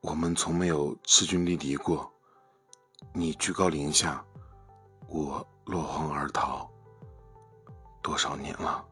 我们从没有势均力敌过。你居高临下我落荒而逃。多少年了？